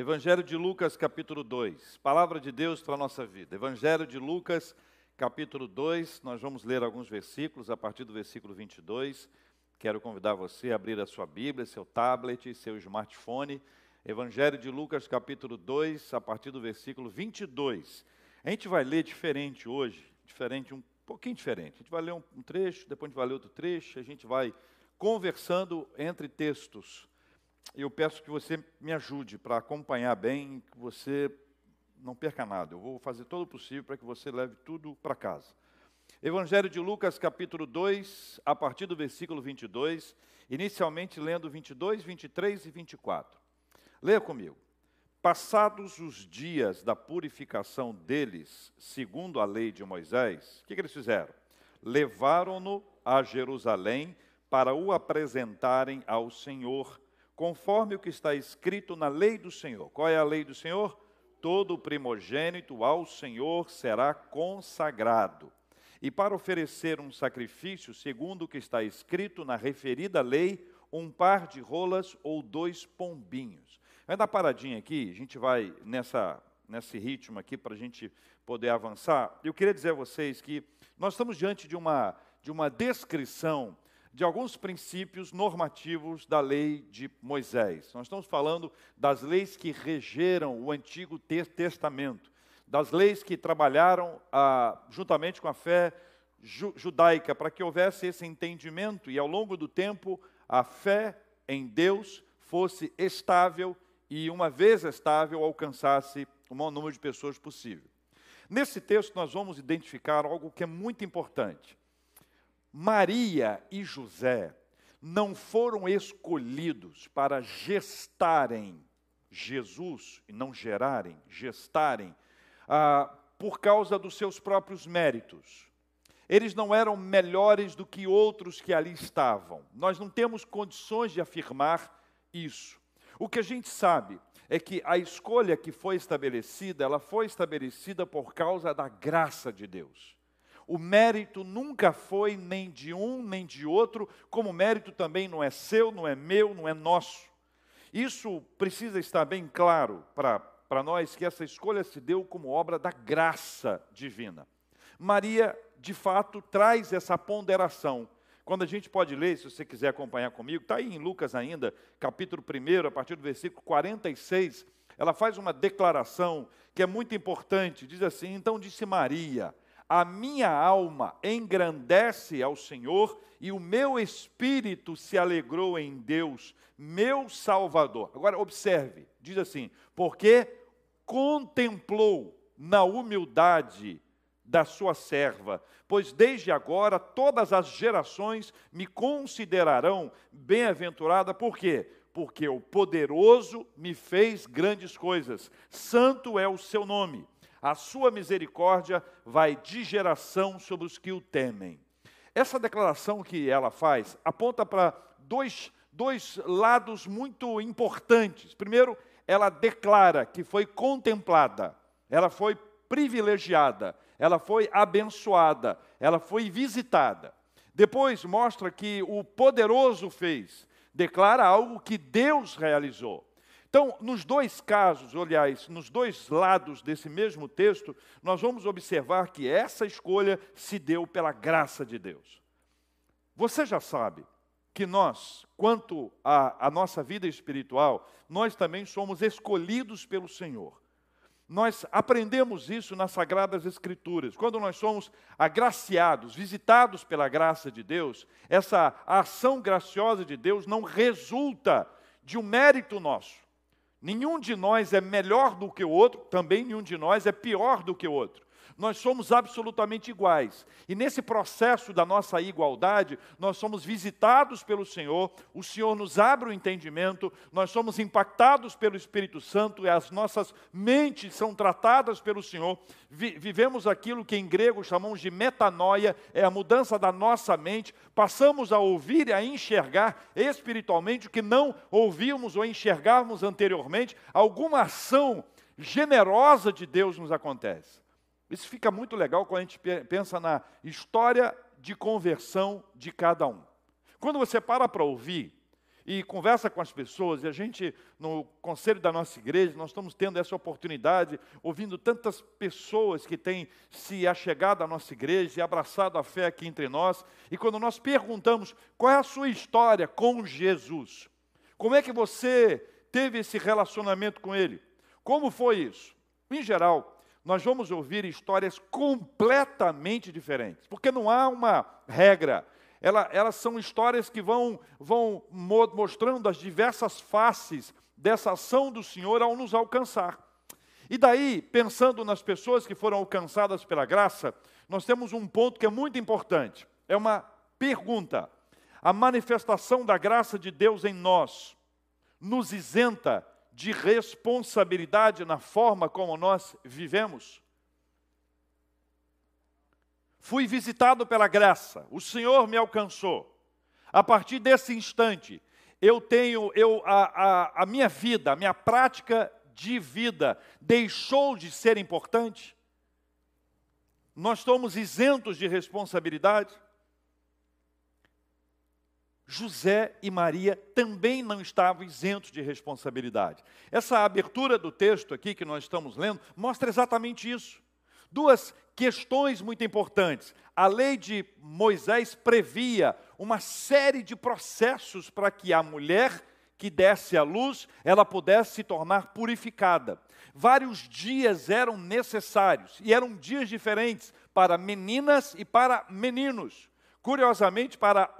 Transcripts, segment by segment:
Evangelho de Lucas, capítulo 2. Palavra de Deus para a nossa vida. Evangelho de Lucas, capítulo 2. Nós vamos ler alguns versículos a partir do versículo 22. Quero convidar você a abrir a sua Bíblia, seu tablet, seu smartphone. Evangelho de Lucas, capítulo 2, a partir do versículo 22. A gente vai ler diferente hoje, diferente, um pouquinho diferente. A gente vai ler um, trecho, depois a gente vai ler outro trecho, a gente vai conversando entre textos eu peço que você me ajude para acompanhar bem, que você não perca nada. Eu vou fazer todo o possível para que você leve tudo para casa. Evangelho de Lucas, capítulo 2, a partir do versículo 22, inicialmente lendo 22, 23 e 24. Leia comigo. Passados os dias da purificação deles, segundo a lei de Moisés, o que, que eles fizeram? Levaram-no a Jerusalém para o apresentarem ao Senhor conforme o que está escrito na lei do Senhor. Qual é a lei do Senhor? Todo primogênito ao Senhor será consagrado. E para oferecer um sacrifício, segundo o que está escrito na referida lei, um par de rolas ou dois pombinhos. Vai dar paradinha aqui, a gente vai nessa, nesse ritmo aqui para a gente poder avançar. Eu queria dizer a vocês que nós estamos diante de uma, de uma descrição de alguns princípios normativos da lei de Moisés. Nós estamos falando das leis que regeram o Antigo Testamento, das leis que trabalharam ah, juntamente com a fé ju judaica, para que houvesse esse entendimento e ao longo do tempo a fé em Deus fosse estável e, uma vez estável, alcançasse o maior número de pessoas possível. Nesse texto, nós vamos identificar algo que é muito importante. Maria e José não foram escolhidos para gestarem Jesus, e não gerarem, gestarem, ah, por causa dos seus próprios méritos. Eles não eram melhores do que outros que ali estavam. Nós não temos condições de afirmar isso. O que a gente sabe é que a escolha que foi estabelecida, ela foi estabelecida por causa da graça de Deus. O mérito nunca foi nem de um nem de outro, como o mérito também não é seu, não é meu, não é nosso. Isso precisa estar bem claro para nós que essa escolha se deu como obra da graça divina. Maria, de fato, traz essa ponderação. Quando a gente pode ler, se você quiser acompanhar comigo, está aí em Lucas ainda, capítulo 1, a partir do versículo 46, ela faz uma declaração que é muito importante. Diz assim: Então disse Maria a minha alma engrandece ao Senhor e o meu espírito se alegrou em Deus, meu Salvador. Agora observe, diz assim: porque contemplou na humildade da sua serva, pois desde agora todas as gerações me considerarão bem-aventurada, por quê? Porque o poderoso me fez grandes coisas, santo é o seu nome a sua misericórdia vai de geração sobre os que o temem. Essa declaração que ela faz aponta para dois, dois lados muito importantes. Primeiro, ela declara que foi contemplada, ela foi privilegiada, ela foi abençoada, ela foi visitada. Depois mostra que o poderoso fez, declara algo que Deus realizou. Então, nos dois casos, aliás, nos dois lados desse mesmo texto, nós vamos observar que essa escolha se deu pela graça de Deus. Você já sabe que nós, quanto à, nossa vida espiritual, nós também somos escolhidos pelo Senhor. Nós aprendemos isso nas Sagradas Escrituras. Quando nós somos agraciados, visitados pela graça de Deus, essa ação graciosa de Deus não resulta de um mérito nosso Nenhum de nós é melhor do que o outro, também nenhum de nós é pior do que o outro nós somos absolutamente iguais. E nesse processo da nossa igualdade, nós somos visitados pelo Senhor, o Senhor nos abre o entendimento, nós somos impactados pelo Espírito Santo e as nossas mentes são tratadas pelo Senhor. Vi vivemos aquilo que em grego chamamos de metanoia, é a mudança da nossa mente, passamos a ouvir e a enxergar espiritualmente o que não ouvíamos ou enxergávamos anteriormente, alguma ação generosa de Deus nos acontece. Isso fica muito legal quando a gente pensa na história de conversão de cada um. Quando você para para ouvir, e conversa com as pessoas, e a gente, no conselho da nossa igreja, nós estamos tendo essa oportunidade, ouvindo tantas pessoas que têm se achegado à nossa igreja e abraçado a fé aqui entre nós, e quando nós perguntamos qual é a sua história com Jesus, como é que você teve esse relacionamento com Ele, como foi isso? Em geral, nós vamos ouvir histórias completamente diferentes, porque não há uma regra. Ela, elas são histórias que vão, vão mostrando as diversas faces dessa ação do Senhor ao nos alcançar. E daí, pensando nas pessoas que foram alcançadas pela graça, nós temos um ponto que é muito importante. É uma pergunta. A manifestação da graça de Deus em nós nos isenta de responsabilidade na forma como nós vivemos? Fui visitado pela graça, o Senhor me alcançou. A partir desse instante, eu tenho, eu, a, a, a minha vida, a minha prática de vida deixou de ser importante? Nós estamos isentos de responsabilidade? José e Maria também não estavam isentos de responsabilidade. Essa abertura do texto aqui que nós estamos lendo mostra exatamente isso. Duas questões muito importantes. A lei de Moisés previa uma série de processos para que a mulher que desse à luz, ela pudesse se tornar purificada. Vários dias eram necessários e eram dias diferentes para meninas e para meninos. Curiosamente, para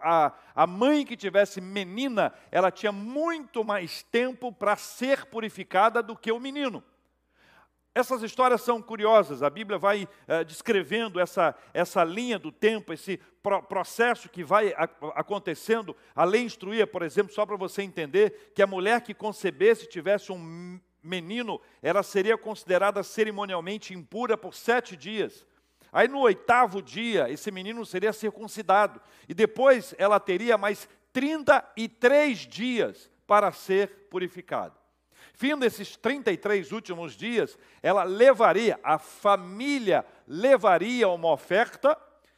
a, a, mãe que tivesse menina, ela tinha muito mais tempo para ser purificada do que o menino. Essas histórias são curiosas, a Bíblia vai uh, descrevendo essa, essa linha do tempo, esse pro processo que vai a, acontecendo. A lei instruía, por exemplo, só para você entender, que a mulher que concebesse tivesse um menino, ela seria considerada cerimonialmente impura por sete dias. Aí no oitavo dia, esse menino seria circuncidado. E depois ela teria mais 33 dias para ser purificado. Fim desses 33 últimos dias, ela levaria, a família levaria uma oferta.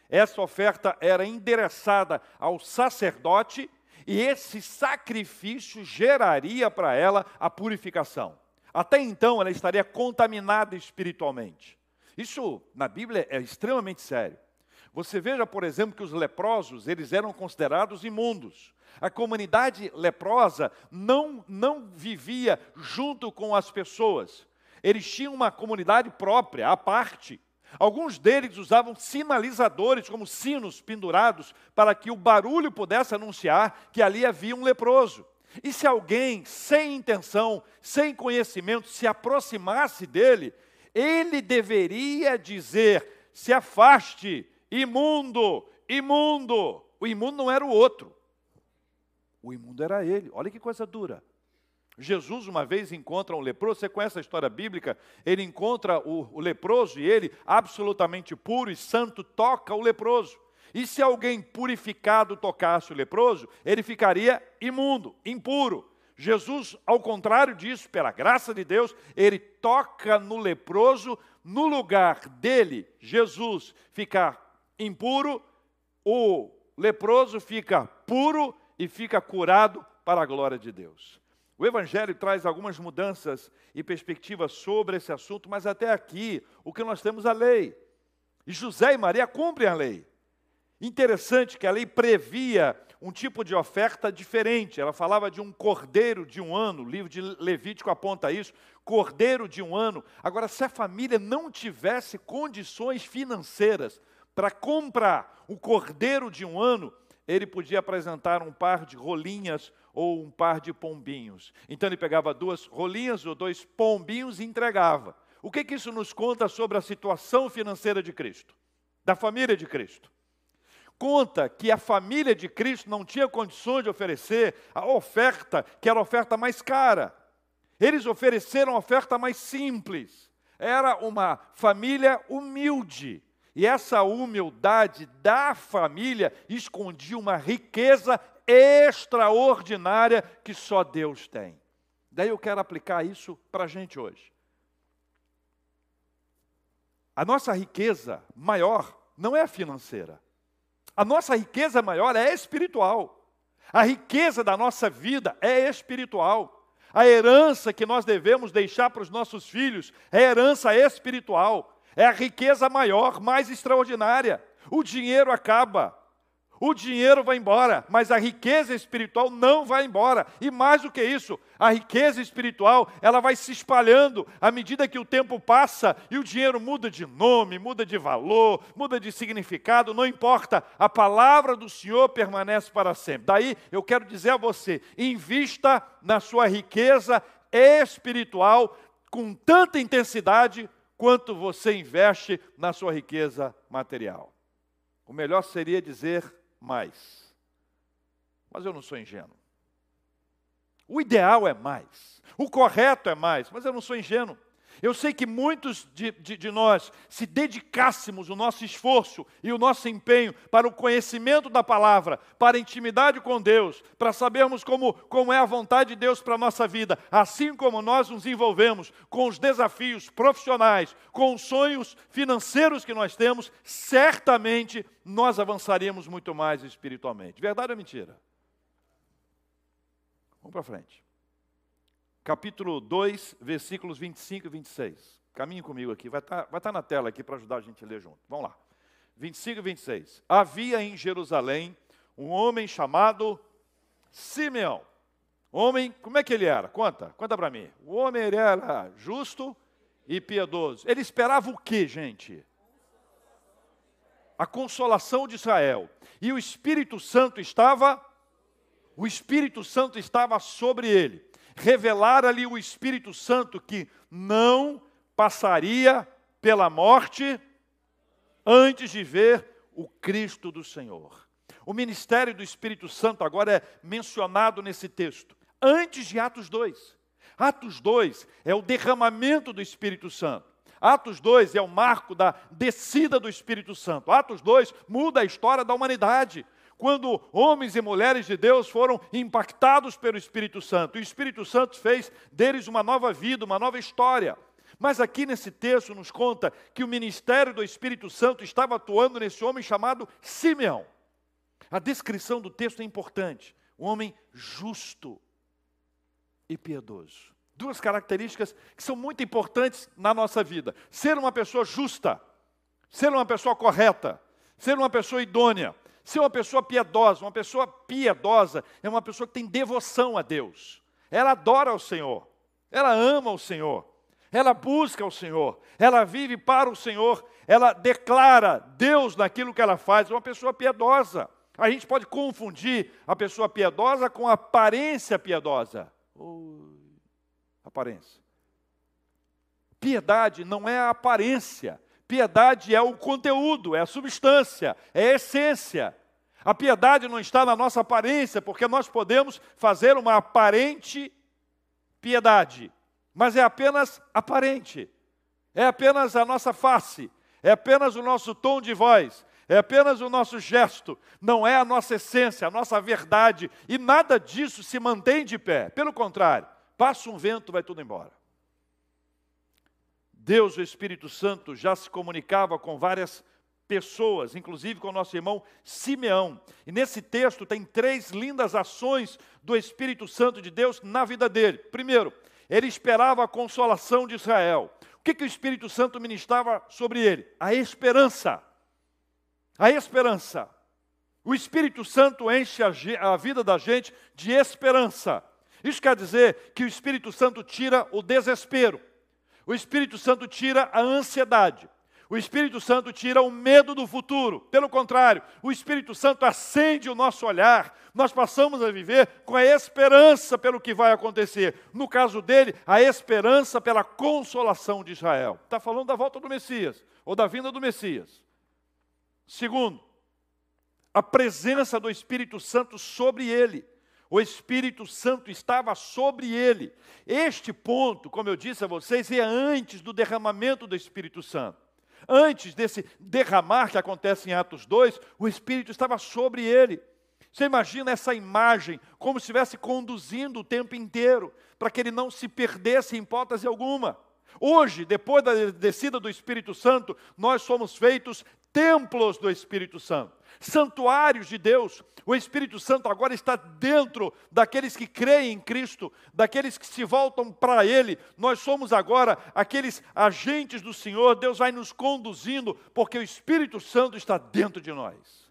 Essa oferta era endereçada ao sacerdote e esse sacrifício geraria para ela a purificação. Até então ela estaria contaminada espiritualmente. Isso na Bíblia é extremamente sério. Você veja, por exemplo, que os leprosos, eles eram considerados imundos. A comunidade leprosa não, não vivia junto com as pessoas. Eles tinham uma comunidade própria, à parte. Alguns deles usavam sinalizadores, como sinos pendurados, para que o barulho pudesse anunciar que ali havia um leproso. E se alguém, sem intenção, sem conhecimento, se aproximasse dele, ele deveria dizer: se afaste, imundo, imundo. O imundo não era o outro, o imundo era ele. Olha que coisa dura. Jesus uma vez encontra um leproso, você conhece a história bíblica? Ele encontra o, o leproso e ele, absolutamente puro e santo, toca o leproso. E se alguém purificado tocasse o leproso, ele ficaria imundo, impuro. Jesus, ao contrário disso, pela graça de Deus, ele toca no leproso, no lugar dele, Jesus, ficar impuro, o leproso fica puro e fica curado para a glória de Deus. O Evangelho traz algumas mudanças e perspectivas sobre esse assunto, mas até aqui o que nós temos é a lei. E José e Maria cumprem a lei. Interessante que a lei previa um tipo de oferta diferente. Ela falava de um cordeiro de um ano, o livro de Levítico aponta isso, cordeiro de um ano. Agora, se a família não tivesse condições financeiras para comprar o cordeiro de um ano, ele podia apresentar um par de rolinhas ou um par de pombinhos. Então ele pegava duas rolinhas ou dois pombinhos e entregava. O que, que isso nos conta sobre a situação financeira de Cristo, da família de Cristo? Conta que a família de Cristo não tinha condições de oferecer a oferta, que era a oferta mais cara. Eles ofereceram a oferta mais simples. Era uma família humilde. E essa humildade da família escondia uma riqueza extraordinária que só Deus tem. Daí eu quero aplicar isso para a gente hoje. A nossa riqueza maior não é a financeira. A nossa riqueza maior é espiritual. A riqueza da nossa vida é espiritual. A herança que nós devemos deixar para os nossos filhos é herança espiritual. É a riqueza maior, mais extraordinária. O dinheiro acaba, o dinheiro vai embora, mas a riqueza espiritual não vai embora. E mais do que isso, a riqueza espiritual, ela vai se espalhando à medida que o tempo passa e o dinheiro muda de nome, muda de valor, muda de significado, não importa. A palavra do Senhor permanece para sempre. Daí eu quero dizer a você, invista na sua riqueza espiritual com tanta intensidade quanto você investe na sua riqueza material. O melhor seria dizer mais. Mas eu não sou ingênuo. O ideal é mais. O correto é mais, mas eu não sou ingênuo. Eu sei que muitos de, de, de, nós, se dedicássemos o nosso esforço e o nosso empenho para o conhecimento da palavra, para a intimidade com Deus, para sabermos como, como é a vontade de Deus para a nossa vida, assim como nós nos envolvemos com os desafios profissionais, com os sonhos financeiros que nós temos, certamente nós avançaríamos muito mais espiritualmente. Verdade ou mentira? Vamos para frente capítulo 2, versículos 25 e 26. Caminhe comigo aqui, vai estar, vai estar na tela aqui para ajudar a gente a ler junto. Vamos lá. 25 e 26. Havia em Jerusalém um homem chamado Simeão. Homem, como é que ele era? Conta, conta para mim. O homem ele era justo e piedoso. Ele esperava o que, gente? A consolação de Israel. E o Espírito Santo estava o Espírito Santo estava sobre ele revelar ali o Espírito Santo que não passaria pela morte antes de ver o Cristo do Senhor. O ministério do Espírito Santo agora é mencionado nesse texto, antes de Atos 2. Atos 2 é o derramamento do Espírito Santo. Atos 2 é o marco da descida do Espírito Santo. Atos 2 muda a história da humanidade quando homens e mulheres de Deus foram impactados pelo Espírito Santo. O Espírito Santo fez deles uma nova vida, uma nova história. Mas aqui nesse texto nos conta que o ministério do Espírito Santo estava atuando nesse homem chamado Simeão. A descrição do texto é importante. Um homem justo e piedoso. Duas características que são muito importantes na nossa vida: ser uma pessoa justa, ser uma pessoa correta, ser uma pessoa idônea, Ser uma pessoa piedosa, uma pessoa piedosa é uma pessoa que tem devoção a Deus. Ela adora o Senhor, ela ama o Senhor, ela busca o Senhor, ela vive para o Senhor, ela declara Deus naquilo que ela faz. É uma pessoa piedosa. A gente pode confundir a pessoa piedosa com a aparência piedosa. aparência. Piedade não é a aparência, Piedade é o conteúdo, é a substância, é a essência. A piedade não está na nossa aparência, porque nós podemos fazer uma aparente piedade, mas é apenas aparente, é apenas a nossa face, é apenas o nosso tom de voz, é apenas o nosso gesto, não é a nossa essência, a nossa verdade, e nada disso se mantém de pé. Pelo contrário, passa um vento, vai tudo embora. Deus, o Espírito Santo, já se comunicava com várias pessoas, inclusive com o nosso irmão Simeão. E nesse texto tem três lindas ações do Espírito Santo de Deus na vida dele. Primeiro, ele esperava a consolação de Israel. O que, que o Espírito Santo ministrava sobre ele? A esperança. A esperança. O Espírito Santo enche a, a vida da gente de esperança. Isso quer dizer que o Espírito Santo tira o desespero. O Espírito Santo tira a ansiedade. O Espírito Santo tira o medo do futuro. Pelo contrário, o Espírito Santo acende o nosso olhar. Nós passamos a viver com a esperança pelo que vai acontecer. No caso dele, a esperança pela consolação de Israel. Está falando da volta do Messias, ou da vinda do Messias. Segundo, a presença do Espírito Santo sobre ele o Espírito Santo estava sobre ele. Este ponto, como eu disse a vocês, é antes do derramamento do Espírito Santo. Antes desse derramar que acontece em Atos 2, o Espírito estava sobre ele. Você imagina essa imagem como se estivesse conduzindo o tempo inteiro, para que ele não se perdesse em hipótese alguma. Hoje, depois da descida do Espírito Santo, nós somos feitos templos do Espírito Santo, santuários de Deus. O Espírito Santo agora está dentro daqueles que creem em Cristo, daqueles que se voltam para Ele. Nós somos agora aqueles agentes do Senhor. Deus vai nos conduzindo, porque o Espírito Santo está dentro de nós.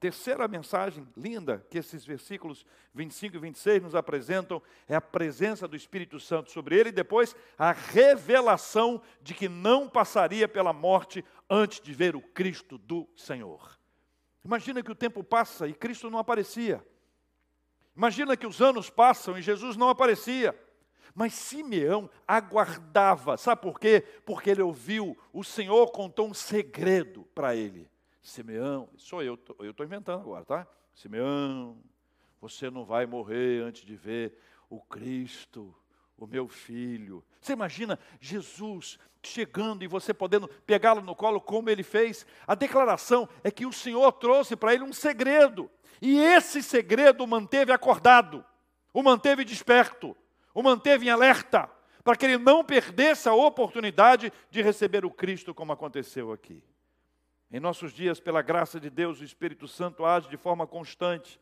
Terceira mensagem linda que esses versículos 25 e 26 nos apresentam é a presença do Espírito Santo sobre ele e depois a revelação de que não passaria pela morte antes de ver o Cristo do Senhor. Imagina que o tempo passa e Cristo não aparecia. Imagina que os anos passam e Jesus não aparecia. Mas Simeão aguardava, sabe por quê? Porque ele ouviu, o Senhor contou um segredo para ele. Simeão, sou eu, eu estou inventando agora, tá? Simeão, você não vai morrer antes de ver o Cristo, o meu filho. Você imagina Jesus chegando e você podendo pegá-lo no colo como ele fez? A declaração é que o Senhor trouxe para ele um segredo. E esse segredo o manteve acordado, o manteve desperto, o manteve em alerta, para que ele não perdesse a oportunidade de receber o Cristo, como aconteceu aqui. Em nossos dias, pela graça de Deus, o Espírito Santo age de forma constante.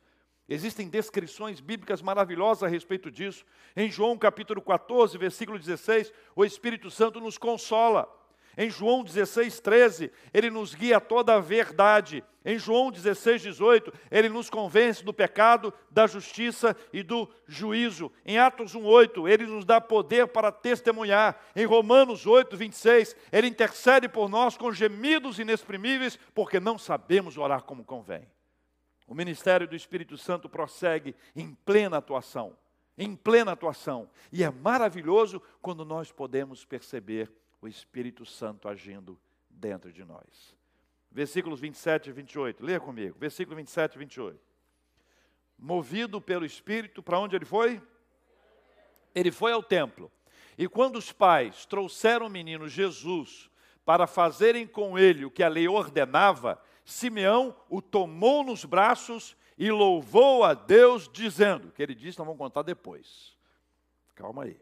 Existem descrições bíblicas maravilhosas a respeito disso. Em João capítulo 14, versículo 16, o Espírito Santo nos consola. Em João 16, 13, ele nos guia a toda a verdade. Em João 16, 18, ele nos convence do pecado, da justiça e do juízo. Em Atos 1, 8, ele nos dá poder para testemunhar. Em Romanos 8, 26, ele intercede por nós com gemidos inexprimíveis, porque não sabemos orar como convém. O ministério do Espírito Santo prossegue em plena atuação, em plena atuação. E é maravilhoso quando nós podemos perceber o Espírito Santo agindo dentro de nós. Versículos 27 e 28, leia comigo. Versículo 27 e 28. Movido pelo Espírito, para onde ele foi? Ele foi ao templo. E quando os pais trouxeram o menino Jesus para fazerem com ele o que a lei ordenava, Simeão o tomou nos braços e louvou a Deus, dizendo: que ele disse, nós vamos contar depois. Calma aí.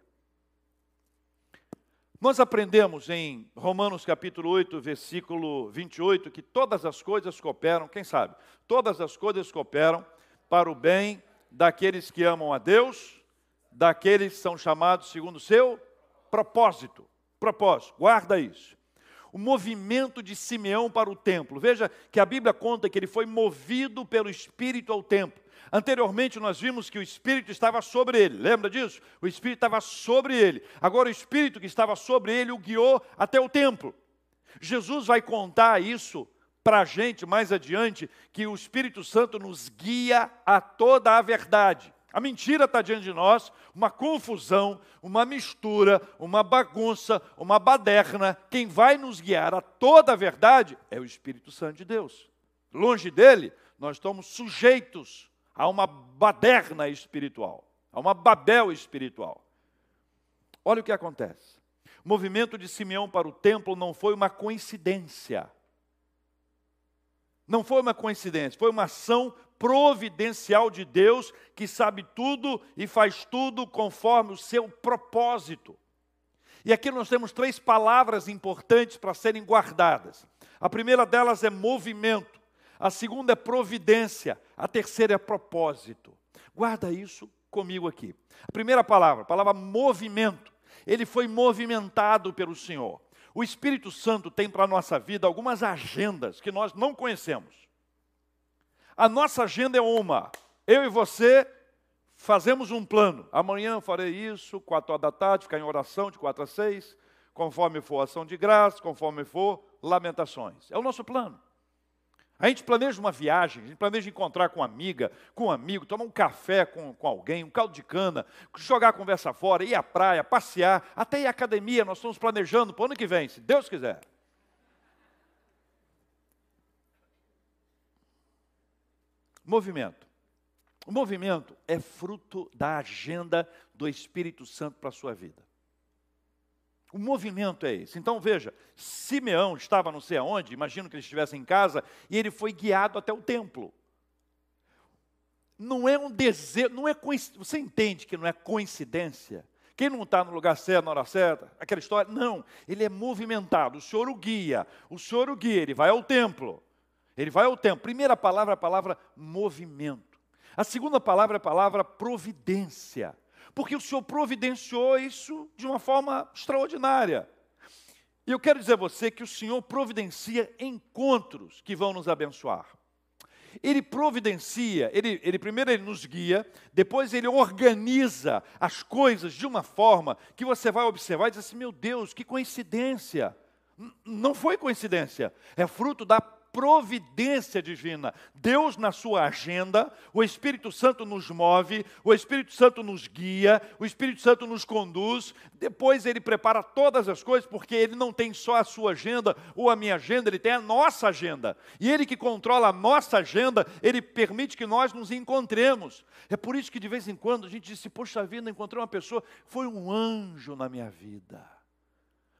Nós aprendemos em Romanos capítulo 8, versículo 28, que todas as coisas cooperam, quem sabe? Todas as coisas cooperam para o bem daqueles que amam a Deus, daqueles que são chamados segundo o seu propósito. Propósito, guarda isso. O movimento de Simeão para o templo. Veja que a Bíblia conta que ele foi movido pelo Espírito ao templo. Anteriormente nós vimos que o Espírito estava sobre ele, lembra disso? O Espírito estava sobre ele. Agora o Espírito que estava sobre ele o guiou até o templo. Jesus vai contar isso para a gente mais adiante, que o Espírito Santo nos guia a toda a verdade. A mentira está diante de nós, uma confusão, uma mistura, uma bagunça, uma baderna. Quem vai nos guiar a toda a verdade é o Espírito Santo de Deus. Longe dele, nós estamos sujeitos Há uma baderna espiritual, há uma Babel espiritual. Olha o que acontece. O movimento de Simeão para o templo não foi uma coincidência. Não foi uma coincidência, foi uma ação providencial de Deus que sabe tudo e faz tudo conforme o seu propósito. E aqui nós temos três palavras importantes para serem guardadas. A primeira delas é movimento a segunda é providência, a terceira é propósito. Guarda isso comigo aqui. A primeira palavra, a palavra movimento. Ele foi movimentado pelo Senhor. O Espírito Santo tem para a nossa vida algumas agendas que nós não conhecemos. A nossa agenda é uma. Eu e você fazemos um plano. Amanhã farei isso, quatro horas da tarde, ficar em oração de quatro a seis, conforme for ação de graça, conforme for lamentações. É o nosso plano. A gente planeja uma viagem, a gente planeja encontrar com uma amiga, com um amigo, tomar um café com, com alguém, um caldo de cana, jogar a conversa fora, ir à praia, passear, até ir à academia. Nós estamos planejando para o ano que vem, se Deus quiser. Movimento. O movimento é fruto da agenda do Espírito Santo para a sua vida. O movimento é esse. Então veja, Simeão estava não sei aonde, imagino que ele estivesse em casa, e ele foi guiado até o templo. Não é um desejo, não é você entende que não é coincidência Quem não está no lugar certo, na hora certa, aquela história, não, ele é movimentado, o Senhor o guia, o Senhor o guia, ele vai ao templo, ele vai ao templo. Primeira palavra é a palavra movimento. A segunda palavra é a palavra providência, porque o Senhor providenciou isso de uma forma extraordinária. E eu quero dizer a você que o Senhor providencia encontros que vão nos abençoar. Ele providencia, ele, ele primeiro ele nos guia, depois ele organiza as coisas de uma forma que você vai observar e diz assim: meu Deus, que coincidência! Não foi coincidência, é fruto da providência divina. Deus, na sua agenda, o Espírito Santo nos move, o Espírito Santo nos guia, o Espírito Santo nos conduz. Depois ele prepara todas as coisas, porque ele não tem só a sua agenda ou a minha agenda, ele tem a nossa agenda. E ele que controla a nossa agenda, ele permite que nós nos encontremos. É por isso que de vez em quando a gente diz: Poxa vida, encontrei uma pessoa, foi um anjo na minha vida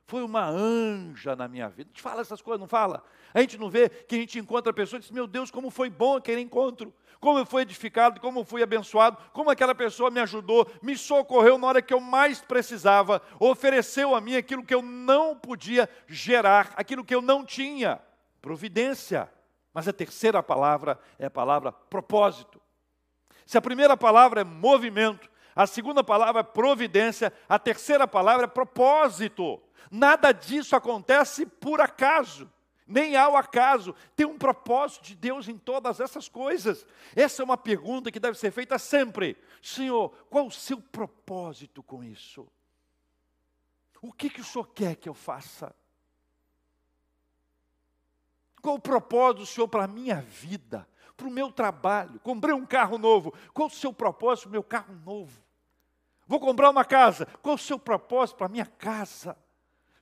foi uma anja na minha vida. A gente fala essas coisas, não fala? A gente não vê que a gente encontra pessoas e diz, meu Deus, como foi bom aquele encontro, como eu fui edificado, como eu fui abençoado, como aquela pessoa me ajudou, me socorreu na hora que eu mais precisava, ofereceu a mim aquilo que eu não podia gerar, aquilo que eu não tinha. Providência. Mas a terceira palavra é a palavra propósito. Se a primeira palavra é movimento, a segunda palavra é providência, a terceira palavra é propósito. Nada disso acontece por acaso, nem ao acaso. Tem um propósito de Deus em todas essas coisas. Essa é uma pergunta que deve ser feita sempre: Senhor, qual o seu propósito com isso? O que, que o Senhor quer que eu faça? Qual o propósito do Senhor para a minha vida, para o meu trabalho? Comprei um carro novo. Qual o seu propósito para o meu carro novo? Vou comprar uma casa. Qual o seu propósito para a minha casa?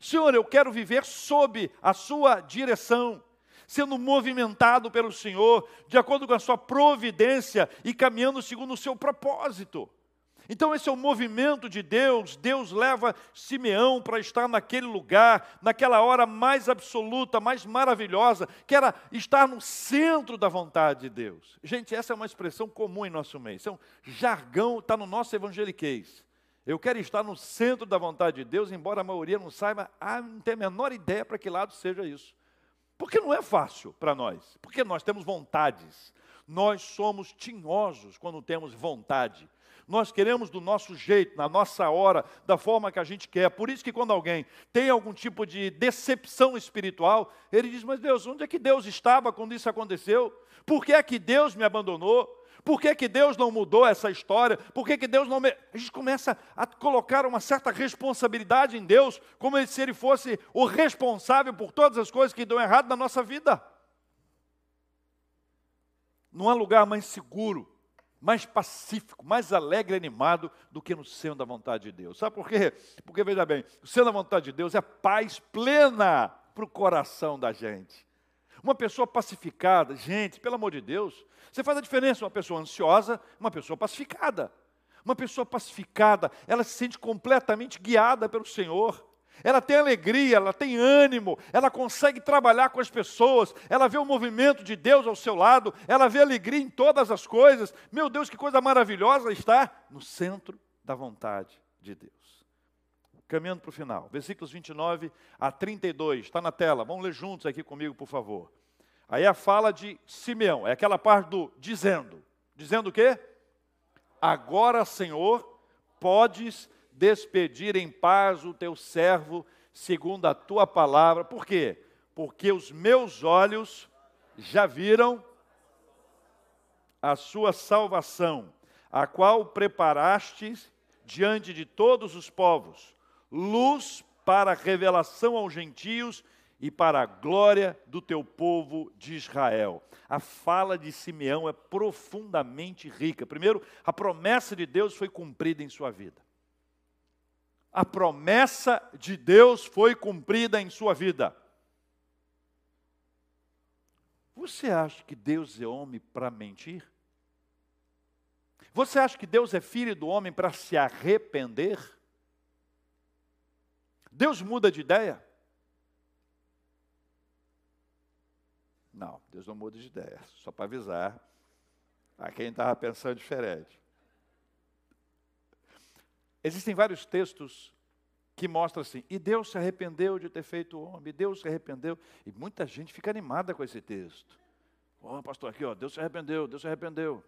Senhor, eu quero viver sob a sua direção, sendo movimentado pelo Senhor, de acordo com a sua providência e caminhando segundo o seu propósito. Então, esse é o movimento de Deus. Deus leva Simeão para estar naquele lugar, naquela hora mais absoluta, mais maravilhosa, que era estar no centro da vontade de Deus. Gente, essa é uma expressão comum em nosso meio. Isso é um jargão, está no nosso evangeliquez. Eu quero estar no centro da vontade de Deus, embora a maioria não saiba, ah, não tem a menor ideia para que lado seja isso. Porque não é fácil para nós, porque nós temos vontades. Nós somos tinhosos quando temos vontade. Nós queremos do nosso jeito, na nossa hora, da forma que a gente quer. Por isso que quando alguém tem algum tipo de decepção espiritual, ele diz: Mas Deus, onde é que Deus estava quando isso aconteceu? Por que é que Deus me abandonou? Por que, que Deus não mudou essa história? Por que, que Deus não. Me... A gente começa a colocar uma certa responsabilidade em Deus, como se Ele fosse o responsável por todas as coisas que dão errado na nossa vida. Não há lugar mais seguro, mais pacífico, mais alegre e animado do que no centro da vontade de Deus. Sabe por quê? Porque, veja bem, o centro da vontade de Deus é paz plena para o coração da gente. Uma pessoa pacificada, gente, pelo amor de Deus, você faz a diferença uma pessoa ansiosa, uma pessoa pacificada. Uma pessoa pacificada, ela se sente completamente guiada pelo Senhor. Ela tem alegria, ela tem ânimo, ela consegue trabalhar com as pessoas, ela vê o movimento de Deus ao seu lado, ela vê alegria em todas as coisas. Meu Deus, que coisa maravilhosa está no centro da vontade de Deus. Caminhando para o final, versículos 29 a 32, está na tela, vamos ler juntos aqui comigo, por favor. Aí a fala de Simeão, é aquela parte do dizendo. Dizendo o quê? Agora, Senhor, podes despedir em paz o teu servo, segundo a tua palavra. Por quê? Porque os meus olhos já viram a sua salvação, a qual preparastes diante de todos os povos luz para revelação aos gentios e para a glória do teu povo de Israel. A fala de Simeão é profundamente rica. Primeiro, a promessa de Deus foi cumprida em sua vida. A promessa de Deus foi cumprida em sua vida. Você acha que Deus é homem para mentir? Você acha que Deus é filho do homem para se arrepender? Deus muda de ideia? Não, Deus não muda de ideia. Só para avisar a quem estava pensando diferente. existem vários textos que mostram assim, e Deus se arrependeu de ter feito o homem, Deus se arrependeu. E muita gente fica animada com esse texto. Ó, oh, pastor, aqui, ó, Deus se arrependeu, Deus se arrependeu.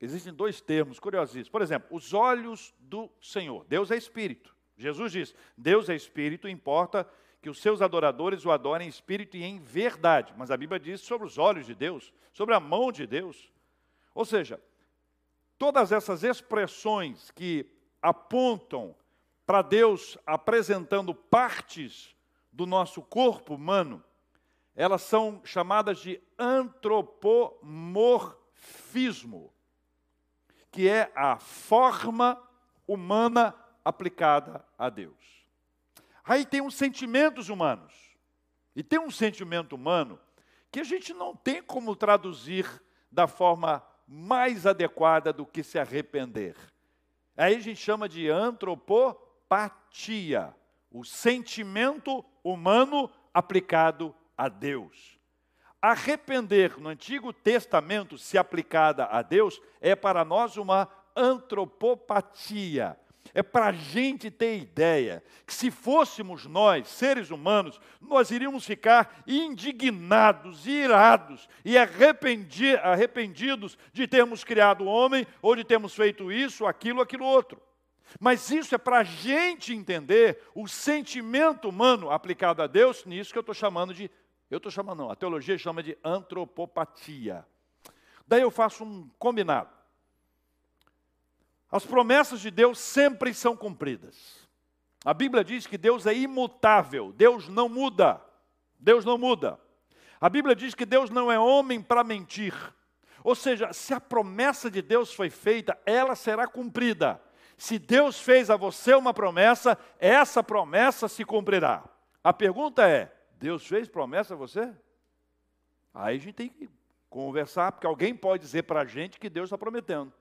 Existem dois termos curiosíssimos. Por exemplo, os olhos do Senhor. Deus é espírito. Jesus diz: Deus é espírito, importa que os seus adoradores o adorem em espírito e em verdade. Mas a Bíblia diz sobre os olhos de Deus, sobre a mão de Deus. Ou seja, todas essas expressões que apontam para Deus apresentando partes do nosso corpo humano, elas são chamadas de antropomorfismo, que é a forma humana aplicada a Deus. Aí tem os sentimentos humanos. E tem um sentimento humano que a gente não tem como traduzir da forma mais adequada do que se arrepender. Aí a gente chama de antropopatia, o sentimento humano aplicado a Deus. Arrepender no Antigo Testamento, se aplicada a Deus, é para nós uma antropopatia. É para a gente ter ideia que se fôssemos nós, seres humanos, nós iríamos ficar indignados, irados e arrependi arrependidos de termos criado o homem ou de termos feito isso, aquilo, aquilo outro. Mas isso é para a gente entender o sentimento humano aplicado a Deus, nisso que eu estou chamando de, eu estou chamando não, a teologia chama de antropopatia. Daí eu faço um combinado. As promessas de Deus sempre são cumpridas. A Bíblia diz que Deus é imutável, Deus não muda. Deus não muda. A Bíblia diz que Deus não é homem para mentir. Ou seja, se a promessa de Deus foi feita, ela será cumprida. Se Deus fez a você uma promessa, essa promessa se cumprirá. A pergunta é: Deus fez promessa a você? Aí a gente tem que conversar, porque alguém pode dizer para a gente que Deus está prometendo.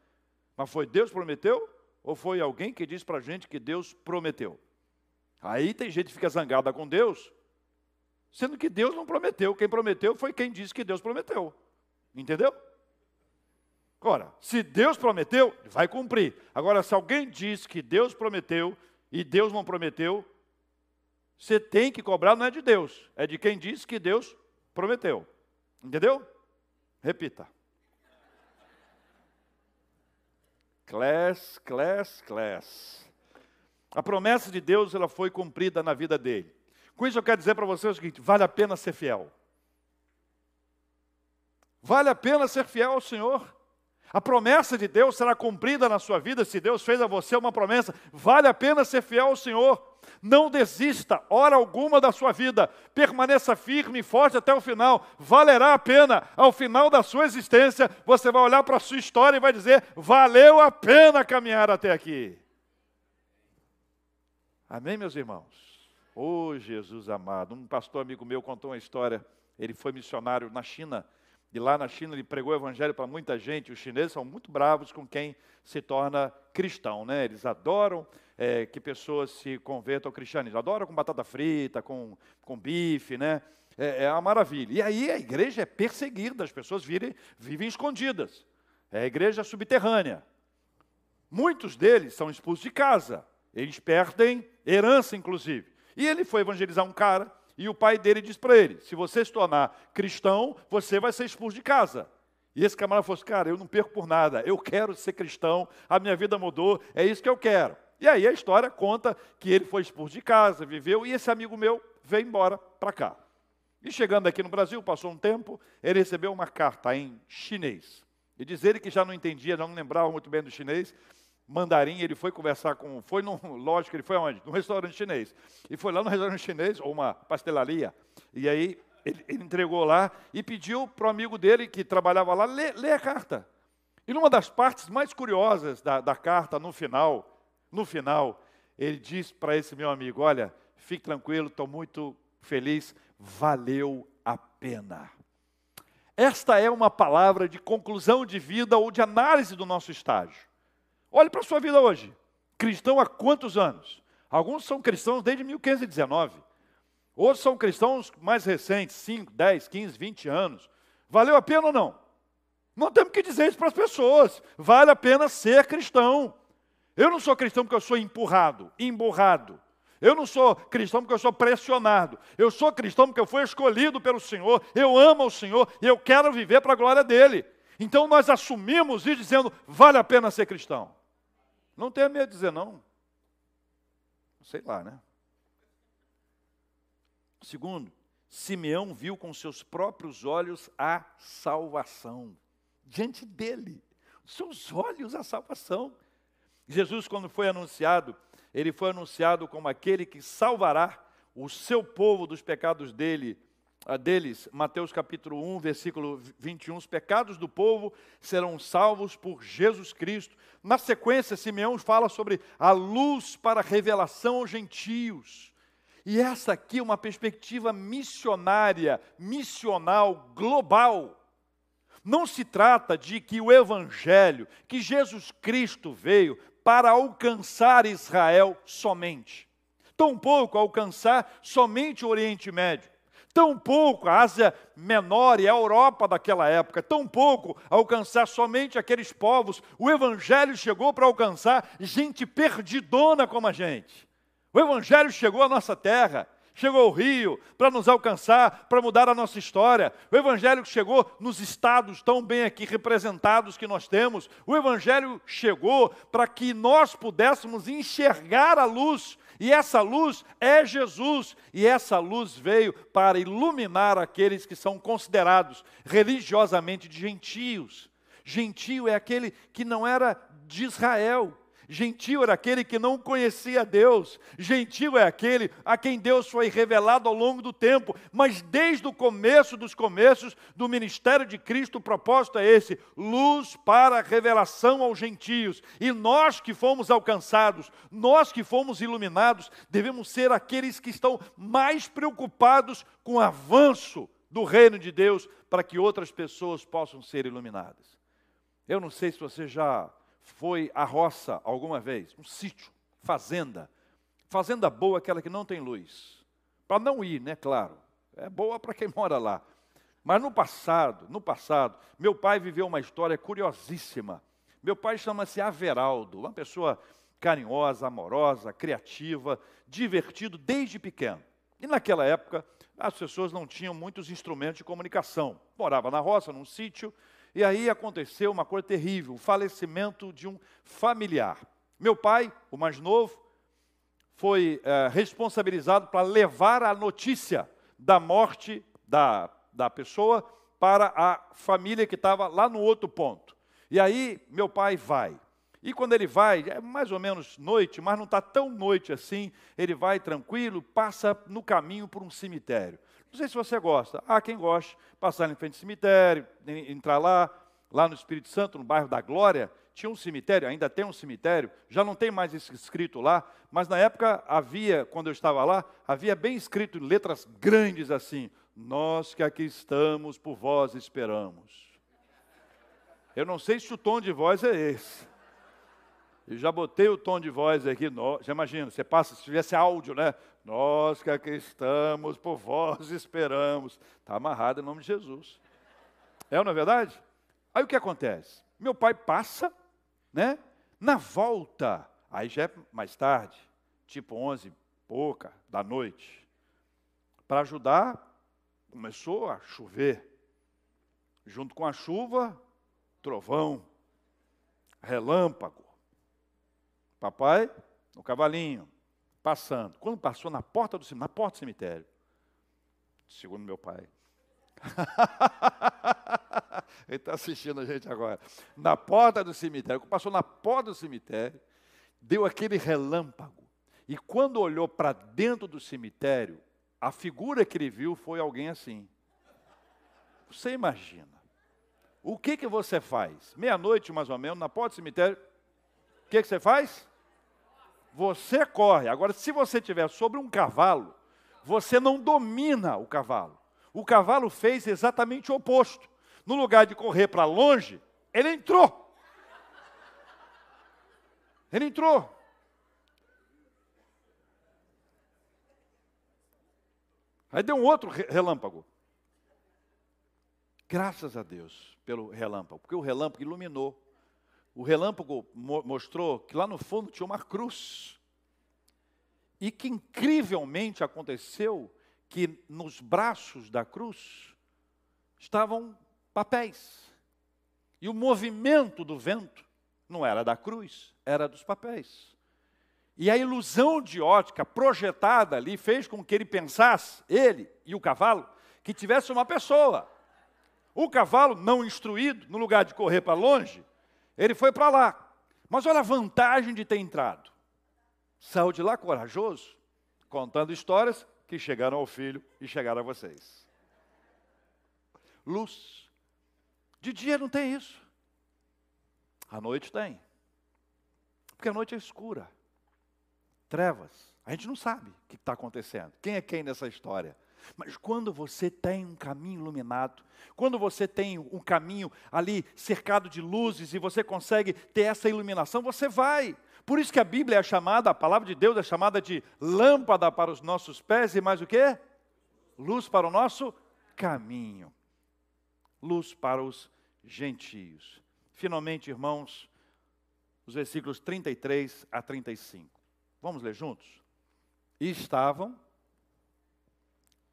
Mas foi Deus que prometeu? Ou foi alguém que disse para a gente que Deus prometeu? Aí tem gente que fica zangada com Deus, sendo que Deus não prometeu. Quem prometeu foi quem disse que Deus prometeu. Entendeu? Agora, se Deus prometeu, vai cumprir. Agora, se alguém diz que Deus prometeu e Deus não prometeu, você tem que cobrar, não é de Deus, é de quem disse que Deus prometeu. Entendeu? Repita. Class, class, class. A promessa de Deus ela foi cumprida na vida dele. Com isso eu quero dizer para você o seguinte: vale a pena ser fiel. Vale a pena ser fiel ao Senhor. A promessa de Deus será cumprida na sua vida se Deus fez a você uma promessa. Vale a pena ser fiel ao Senhor. Não desista, hora alguma da sua vida. Permaneça firme e forte até o final. Valerá a pena. Ao final da sua existência, você vai olhar para a sua história e vai dizer: valeu a pena caminhar até aqui. Amém, meus irmãos? Oh, Jesus amado. Um pastor amigo meu contou uma história. Ele foi missionário na China e lá na China ele pregou o evangelho para muita gente. Os chineses são muito bravos com quem se torna cristão, né? Eles adoram é, que pessoas se convertam ao cristianismo. Adoram com batata frita, com, com bife, né? É, é uma maravilha. E aí a igreja é perseguida, as pessoas virem, vivem escondidas. É a igreja subterrânea. Muitos deles são expulsos de casa. Eles perdem herança, inclusive. E ele foi evangelizar um cara e o pai dele diz para ele: se você se tornar cristão, você vai ser expulso de casa. E esse camarada falou assim: cara, eu não perco por nada, eu quero ser cristão, a minha vida mudou, é isso que eu quero. E aí a história conta que ele foi expulso de casa, viveu, e esse amigo meu veio embora para cá. E chegando aqui no Brasil, passou um tempo, ele recebeu uma carta em chinês. E diz ele que já não entendia, não lembrava muito bem do chinês, mandarim, ele foi conversar com, foi no, lógico, ele foi aonde? No restaurante chinês. E foi lá no restaurante chinês, ou uma pastelaria, e aí ele, ele entregou lá e pediu para o amigo dele que trabalhava lá, ler a carta. E numa das partes mais curiosas da, da carta, no final, no final, ele diz para esse meu amigo, olha, fique tranquilo, estou muito feliz, valeu a pena. Esta é uma palavra de conclusão de vida ou de análise do nosso estágio. Olhe para a sua vida hoje. Cristão há quantos anos? Alguns são cristãos desde 1519. Outros são cristãos mais recentes, 5, 10, 15, 20 anos. Valeu a pena ou não? Não temos que dizer isso para as pessoas. Vale a pena ser cristão. Eu não sou cristão porque eu sou empurrado, emburrado. Eu não sou cristão porque eu sou pressionado. Eu sou cristão porque eu fui escolhido pelo Senhor. Eu amo o Senhor e eu quero viver para a glória dele. Então nós assumimos e dizendo, vale a pena ser cristão. Não tenha medo de dizer não. Sei lá, né? Segundo, Simeão viu com seus próprios olhos a salvação. Diante dele, seus olhos a salvação. Jesus, quando foi anunciado, ele foi anunciado como aquele que salvará o seu povo dos pecados dele, deles. Mateus capítulo 1, versículo 21, os pecados do povo serão salvos por Jesus Cristo. Na sequência, Simeão fala sobre a luz para a revelação aos gentios. E essa aqui é uma perspectiva missionária, missional, global. Não se trata de que o Evangelho, que Jesus Cristo veio para alcançar Israel somente, tampouco alcançar somente o Oriente Médio, tampouco a Ásia Menor e a Europa daquela época, tampouco alcançar somente aqueles povos. O Evangelho chegou para alcançar gente perdidona como a gente. O Evangelho chegou à nossa terra chegou ao Rio para nos alcançar, para mudar a nossa história. O Evangelho chegou nos estados tão bem aqui representados que nós temos. O Evangelho chegou para que nós pudéssemos enxergar a luz. E essa luz é Jesus, e essa luz veio para iluminar aqueles que são considerados religiosamente de gentios. Gentio é aquele que não era de Israel, Gentil era aquele que não conhecia Deus. Gentil é aquele a quem Deus foi revelado ao longo do tempo. Mas desde o começo dos começos do ministério de Cristo, o propósito é esse: luz para revelação aos gentios. E nós que fomos alcançados, nós que fomos iluminados, devemos ser aqueles que estão mais preocupados com o avanço do reino de Deus para que outras pessoas possam ser iluminadas. Eu não sei se você já foi à roça alguma vez, um sítio, fazenda. Fazenda boa, aquela que não tem luz. Para não ir, né, claro. É boa para quem mora lá. Mas no passado, no passado, meu pai viveu uma história curiosíssima. Meu pai chama-se Averaldo, uma pessoa carinhosa, amorosa, criativa, divertido desde pequeno. E naquela época, as pessoas não tinham muitos instrumentos de comunicação. Morava na roça, num sítio, e aí aconteceu uma coisa terrível, o falecimento de um familiar. Meu pai, o mais novo, foi é, responsabilizado para levar a notícia da morte da, da pessoa para a família que estava lá no outro ponto. E aí meu pai vai. E quando ele vai, é mais ou menos noite, mas não está tão noite assim, ele vai tranquilo, passa no caminho por um cemitério. Não sei se você gosta. Ah, quem gosta, passar em frente ao cemitério, entrar lá, lá no Espírito Santo, no bairro da Glória, tinha um cemitério, ainda tem um cemitério, já não tem mais escrito lá, mas na época havia, quando eu estava lá, havia bem escrito em letras grandes assim: Nós que aqui estamos, por vós esperamos. Eu não sei se o tom de voz é esse. Eu já botei o tom de voz aqui, já imagina, você passa, se tivesse áudio, né? Nós que aqui estamos, por vós esperamos. Está amarrado em nome de Jesus. É ou não é verdade? Aí o que acontece? Meu pai passa, né? Na volta, aí já é mais tarde, tipo 11, pouca da noite. Para ajudar, começou a chover. Junto com a chuva, trovão, relâmpago. Papai, no cavalinho, passando. Quando passou na porta do cemitério, na porta do cemitério, segundo meu pai. Ele está assistindo a gente agora. Na porta do cemitério, passou na porta do cemitério, deu aquele relâmpago. E quando olhou para dentro do cemitério, a figura que ele viu foi alguém assim. Você imagina. O que, que você faz? Meia-noite, mais ou menos, na porta do cemitério, o que, que você faz? você corre. Agora, se você estiver sobre um cavalo, você não domina o cavalo. O cavalo fez exatamente o oposto. No lugar de correr para longe, ele entrou. Ele entrou. Aí deu um outro relâmpago. Graças a Deus pelo relâmpago, porque o relâmpago iluminou o relâmpago mo mostrou que lá no fundo tinha uma cruz. E que incrivelmente aconteceu que nos braços da cruz estavam papéis. E o movimento do vento não era da cruz, era dos papéis. E a ilusão de ótica projetada ali fez com que ele pensasse, ele e o cavalo, que tivesse uma pessoa. O cavalo, não instruído, no lugar de correr para longe, ele foi para lá. Mas olha a vantagem de ter entrado. Saiu de lá corajoso, contando histórias que chegaram ao filho e chegaram a vocês. Luz. De dia não tem isso. À noite tem. Porque a noite é escura. Trevas. A gente não sabe o que está acontecendo. Quem é quem nessa história? Mas quando você tem um caminho iluminado, quando você tem um caminho ali cercado de luzes e você consegue ter essa iluminação, você vai. Por isso que a Bíblia é chamada, a palavra de Deus é chamada de lâmpada para os nossos pés e mais o quê? Luz para o nosso caminho. Luz para os gentios. Finalmente, irmãos, os versículos 33 a 35. Vamos ler juntos? E estavam.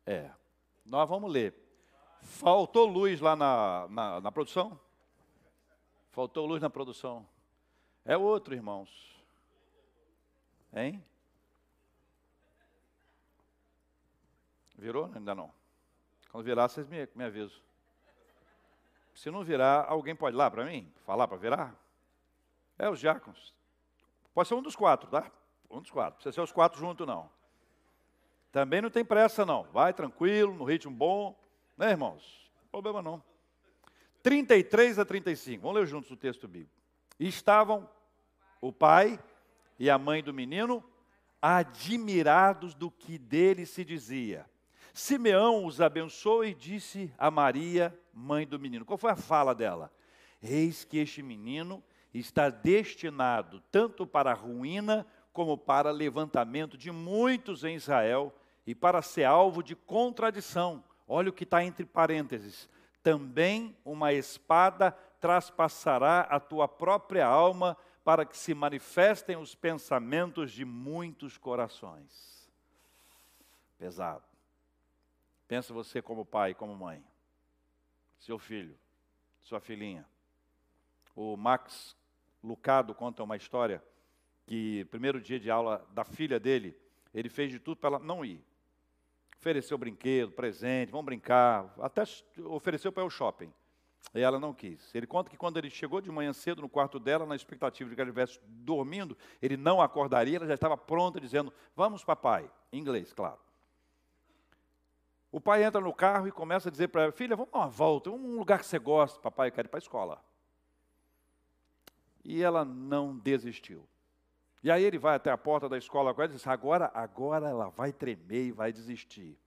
É, nós vamos ler. Faltou luz lá na, na, na produção? Faltou luz na produção. É outro, irmãos. Hein? Virou? Ainda não. Quando virar, vocês me, me avisam. Se não virar, alguém pode ir lá para mim? Falar para virar? É, os diáconos. Pode ser um dos quatro, tá? Um dos quatro. Precisa ser os quatro juntos, não. Também não tem pressa, não. Vai tranquilo, no ritmo bom. Né, irmãos? Problema não. 33 a 35. Vamos ler juntos o texto bíblico. Estavam o pai e a mãe do menino admirados do que dele se dizia. Simeão os abençoou e disse a Maria, mãe do menino. Qual foi a fala dela? Eis que este menino está destinado tanto para a ruína como para levantamento de muitos em Israel e para ser alvo de contradição. Olha o que está entre parênteses. Também uma espada traspassará a tua própria alma para que se manifestem os pensamentos de muitos corações. Pesado. Pensa você como pai, como mãe. Seu filho, sua filhinha. O Max Lucado conta uma história que, primeiro dia de aula da filha dele, ele fez de tudo para ela não ir. Ofereceu brinquedo, presente, vamos brincar, até ofereceu para ir ao shopping. E ela não quis. Ele conta que quando ele chegou de manhã cedo no quarto dela, na expectativa de que ela estivesse dormindo, ele não acordaria, ela já estava pronta, dizendo: Vamos, papai. Em inglês, claro. O pai entra no carro e começa a dizer para ela: Filha, vamos dar uma volta, um lugar que você gosta. Papai, eu quero ir para a escola. E ela não desistiu. E aí ele vai até a porta da escola com ela e diz: Agora, agora ela vai tremer e vai desistir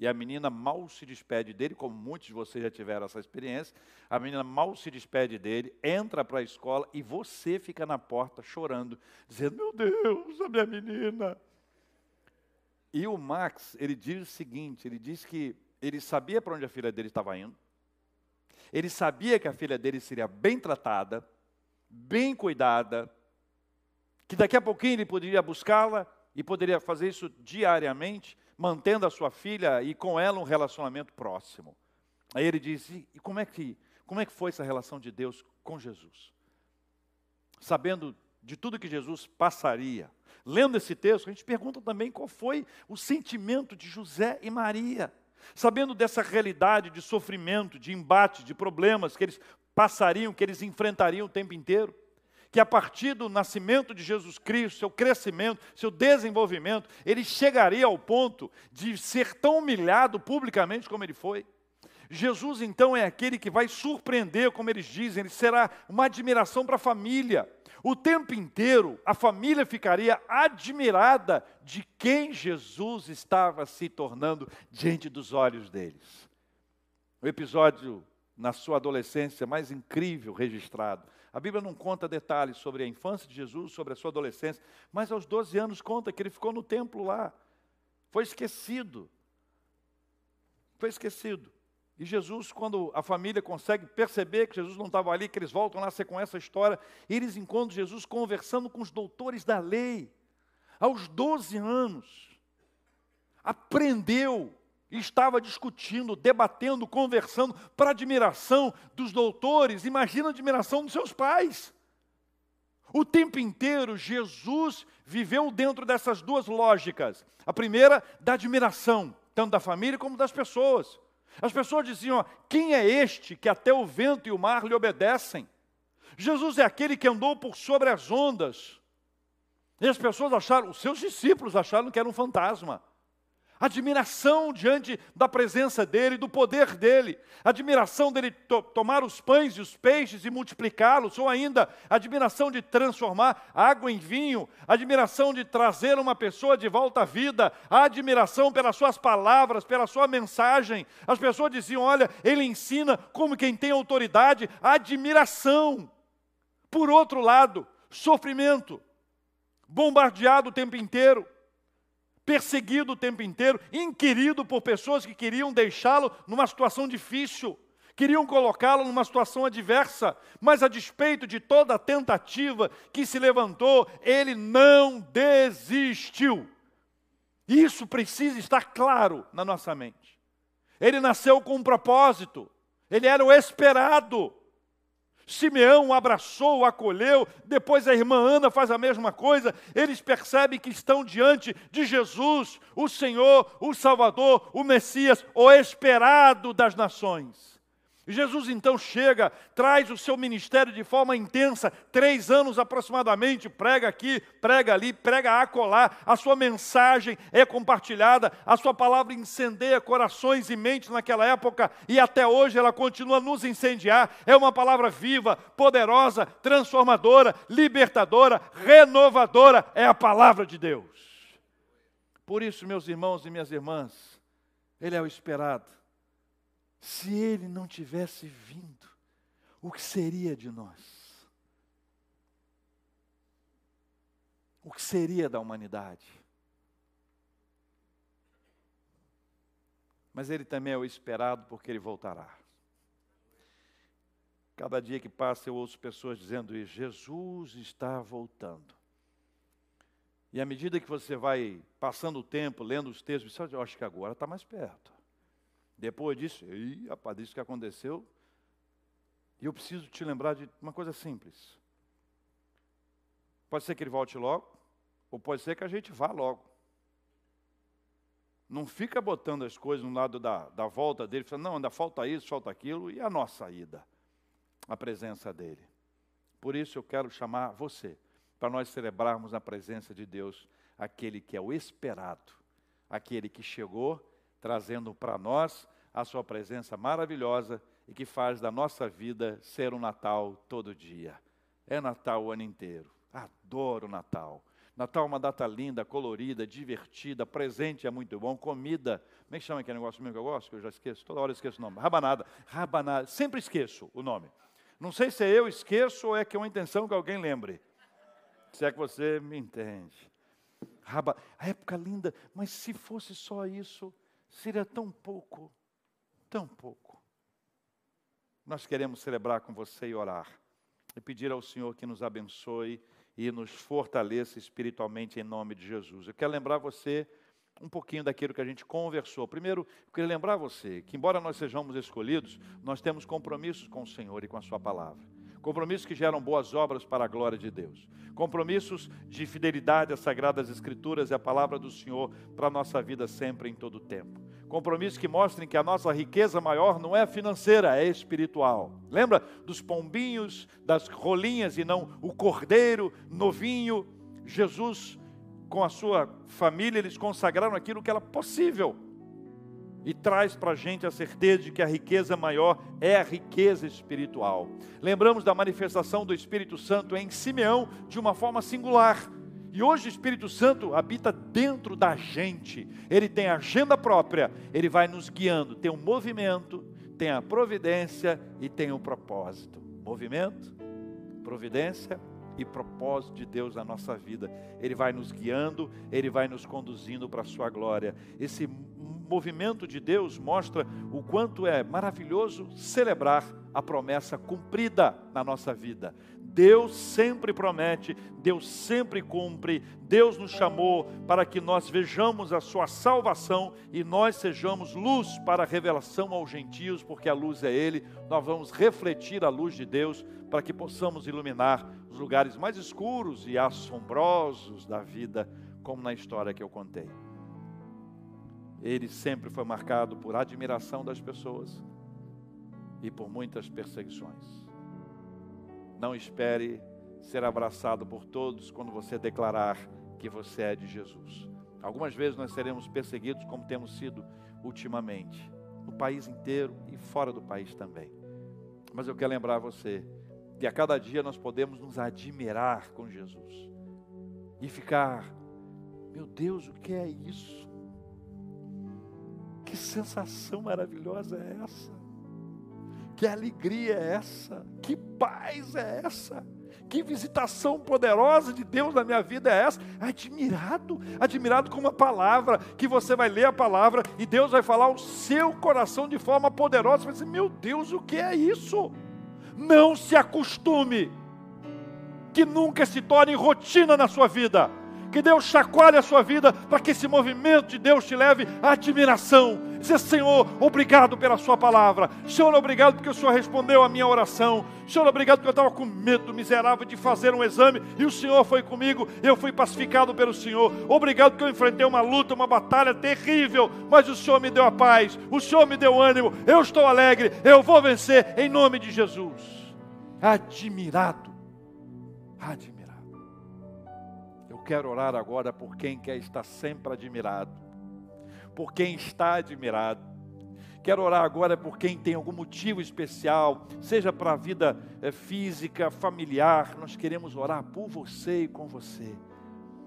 e a menina mal se despede dele, como muitos de vocês já tiveram essa experiência. A menina mal se despede dele, entra para a escola e você fica na porta chorando, dizendo: Meu Deus, a minha menina. E o Max, ele diz o seguinte: ele diz que ele sabia para onde a filha dele estava indo, ele sabia que a filha dele seria bem tratada, bem cuidada, que daqui a pouquinho ele poderia buscá-la e poderia fazer isso diariamente mantendo a sua filha e com ela um relacionamento próximo. Aí ele diz: e como é que, como é que foi essa relação de Deus com Jesus? Sabendo de tudo que Jesus passaria. Lendo esse texto, a gente pergunta também qual foi o sentimento de José e Maria. Sabendo dessa realidade de sofrimento, de embate, de problemas que eles passariam, que eles enfrentariam o tempo inteiro que a partir do nascimento de Jesus Cristo, seu crescimento, seu desenvolvimento, ele chegaria ao ponto de ser tão humilhado publicamente como ele foi. Jesus então é aquele que vai surpreender, como eles dizem, ele será uma admiração para a família. O tempo inteiro a família ficaria admirada de quem Jesus estava se tornando diante dos olhos deles. O episódio na sua adolescência mais incrível registrado a Bíblia não conta detalhes sobre a infância de Jesus, sobre a sua adolescência, mas aos 12 anos conta que ele ficou no templo lá. Foi esquecido. Foi esquecido. E Jesus, quando a família consegue perceber que Jesus não estava ali, que eles voltam lá com essa história, eles encontram Jesus conversando com os doutores da lei, aos 12 anos. Aprendeu, estava discutindo, debatendo, conversando, para admiração dos doutores, imagina a admiração dos seus pais. O tempo inteiro, Jesus viveu dentro dessas duas lógicas. A primeira, da admiração, tanto da família como das pessoas. As pessoas diziam: quem é este que até o vento e o mar lhe obedecem? Jesus é aquele que andou por sobre as ondas. E as pessoas acharam, os seus discípulos acharam que era um fantasma admiração diante da presença dele, do poder dele, admiração dele to tomar os pães e os peixes e multiplicá-los, ou ainda admiração de transformar água em vinho, admiração de trazer uma pessoa de volta à vida, admiração pelas suas palavras, pela sua mensagem. As pessoas diziam: olha, ele ensina como quem tem autoridade, admiração. Por outro lado, sofrimento, bombardeado o tempo inteiro perseguido o tempo inteiro, inquirido por pessoas que queriam deixá-lo numa situação difícil, queriam colocá-lo numa situação adversa, mas a despeito de toda a tentativa que se levantou, ele não desistiu. Isso precisa estar claro na nossa mente. Ele nasceu com um propósito, ele era o esperado. Simeão abraçou, acolheu, depois a irmã Ana faz a mesma coisa. Eles percebem que estão diante de Jesus, o Senhor, o Salvador, o Messias, o esperado das nações. Jesus então chega, traz o seu ministério de forma intensa, três anos aproximadamente, prega aqui, prega ali, prega acolá, a sua mensagem é compartilhada, a sua palavra incendeia corações e mentes naquela época e até hoje ela continua a nos incendiar. É uma palavra viva, poderosa, transformadora, libertadora, renovadora, é a palavra de Deus. Por isso, meus irmãos e minhas irmãs, Ele é o esperado se ele não tivesse vindo, o que seria de nós? O que seria da humanidade? Mas ele também é o esperado porque ele voltará. Cada dia que passa eu ouço pessoas dizendo isso: Jesus está voltando. E à medida que você vai passando o tempo, lendo os textos, você acha que agora está mais perto. Depois disso, ei, rapaz, isso que aconteceu. E eu preciso te lembrar de uma coisa simples. Pode ser que ele volte logo, ou pode ser que a gente vá logo. Não fica botando as coisas no lado da, da volta dele, falando, não, ainda falta isso, falta aquilo, e a nossa ida, a presença dele. Por isso eu quero chamar você, para nós celebrarmos a presença de Deus, aquele que é o esperado, aquele que chegou trazendo para nós a sua presença maravilhosa e que faz da nossa vida ser um Natal todo dia. É Natal o ano inteiro. Adoro Natal. Natal é uma data linda, colorida, divertida, presente é muito bom, comida. Como é que chama aquele negócio mesmo que eu gosto? Que eu já esqueço, toda hora eu esqueço o nome. Rabanada. Rabanada. Sempre esqueço o nome. Não sei se é eu esqueço ou é que é uma intenção que alguém lembre. Se é que você me entende. Raba... A época linda, mas se fosse só isso, seria tão pouco, tão pouco. Nós queremos celebrar com você e orar, e pedir ao Senhor que nos abençoe e nos fortaleça espiritualmente em nome de Jesus. Eu quero lembrar você um pouquinho daquilo que a gente conversou. Primeiro, eu queria lembrar você que, embora nós sejamos escolhidos, nós temos compromissos com o Senhor e com a Sua palavra compromissos que geram boas obras para a glória de Deus, compromissos de fidelidade às sagradas escrituras e à palavra do Senhor para a nossa vida sempre em todo o tempo. Compromissos que mostrem que a nossa riqueza maior não é financeira, é espiritual. Lembra dos pombinhos, das rolinhas e não o cordeiro novinho? Jesus, com a sua família, eles consagraram aquilo que era possível e traz para a gente a certeza de que a riqueza maior é a riqueza espiritual. Lembramos da manifestação do Espírito Santo em Simeão de uma forma singular. E hoje o Espírito Santo habita dentro da gente. Ele tem agenda própria, ele vai nos guiando. Tem um movimento, tem a providência e tem o um propósito. Movimento, providência e propósito de Deus na nossa vida. Ele vai nos guiando, ele vai nos conduzindo para a sua glória. Esse movimento de Deus mostra o quanto é maravilhoso celebrar a promessa cumprida na nossa vida. Deus sempre promete, Deus sempre cumpre, Deus nos chamou para que nós vejamos a sua salvação e nós sejamos luz para a revelação aos gentios, porque a luz é Ele. Nós vamos refletir a luz de Deus para que possamos iluminar os lugares mais escuros e assombrosos da vida, como na história que eu contei. Ele sempre foi marcado por admiração das pessoas e por muitas perseguições. Não espere ser abraçado por todos quando você declarar que você é de Jesus. Algumas vezes nós seremos perseguidos, como temos sido ultimamente, no país inteiro e fora do país também. Mas eu quero lembrar você que a cada dia nós podemos nos admirar com Jesus e ficar, meu Deus, o que é isso? Que sensação maravilhosa é essa? Que alegria é essa? Que paz é essa? Que visitação poderosa de Deus na minha vida é essa? Admirado, admirado com uma palavra, que você vai ler a palavra e Deus vai falar o seu coração de forma poderosa. Você vai dizer, meu Deus, o que é isso? Não se acostume, que nunca se torne rotina na sua vida que Deus chacoalhe a sua vida, para que esse movimento de Deus te leve à admiração. Dizer, Senhor, obrigado pela Sua palavra. Senhor, obrigado porque o Senhor respondeu a minha oração. Senhor, obrigado porque eu estava com medo miserável de fazer um exame e o Senhor foi comigo. Eu fui pacificado pelo Senhor. Obrigado porque eu enfrentei uma luta, uma batalha terrível, mas o Senhor me deu a paz. O Senhor me deu ânimo. Eu estou alegre. Eu vou vencer em nome de Jesus. Admirado. Admirado quero orar agora por quem quer estar sempre admirado, por quem está admirado. Quero orar agora por quem tem algum motivo especial, seja para a vida é, física, familiar. Nós queremos orar por você e com você.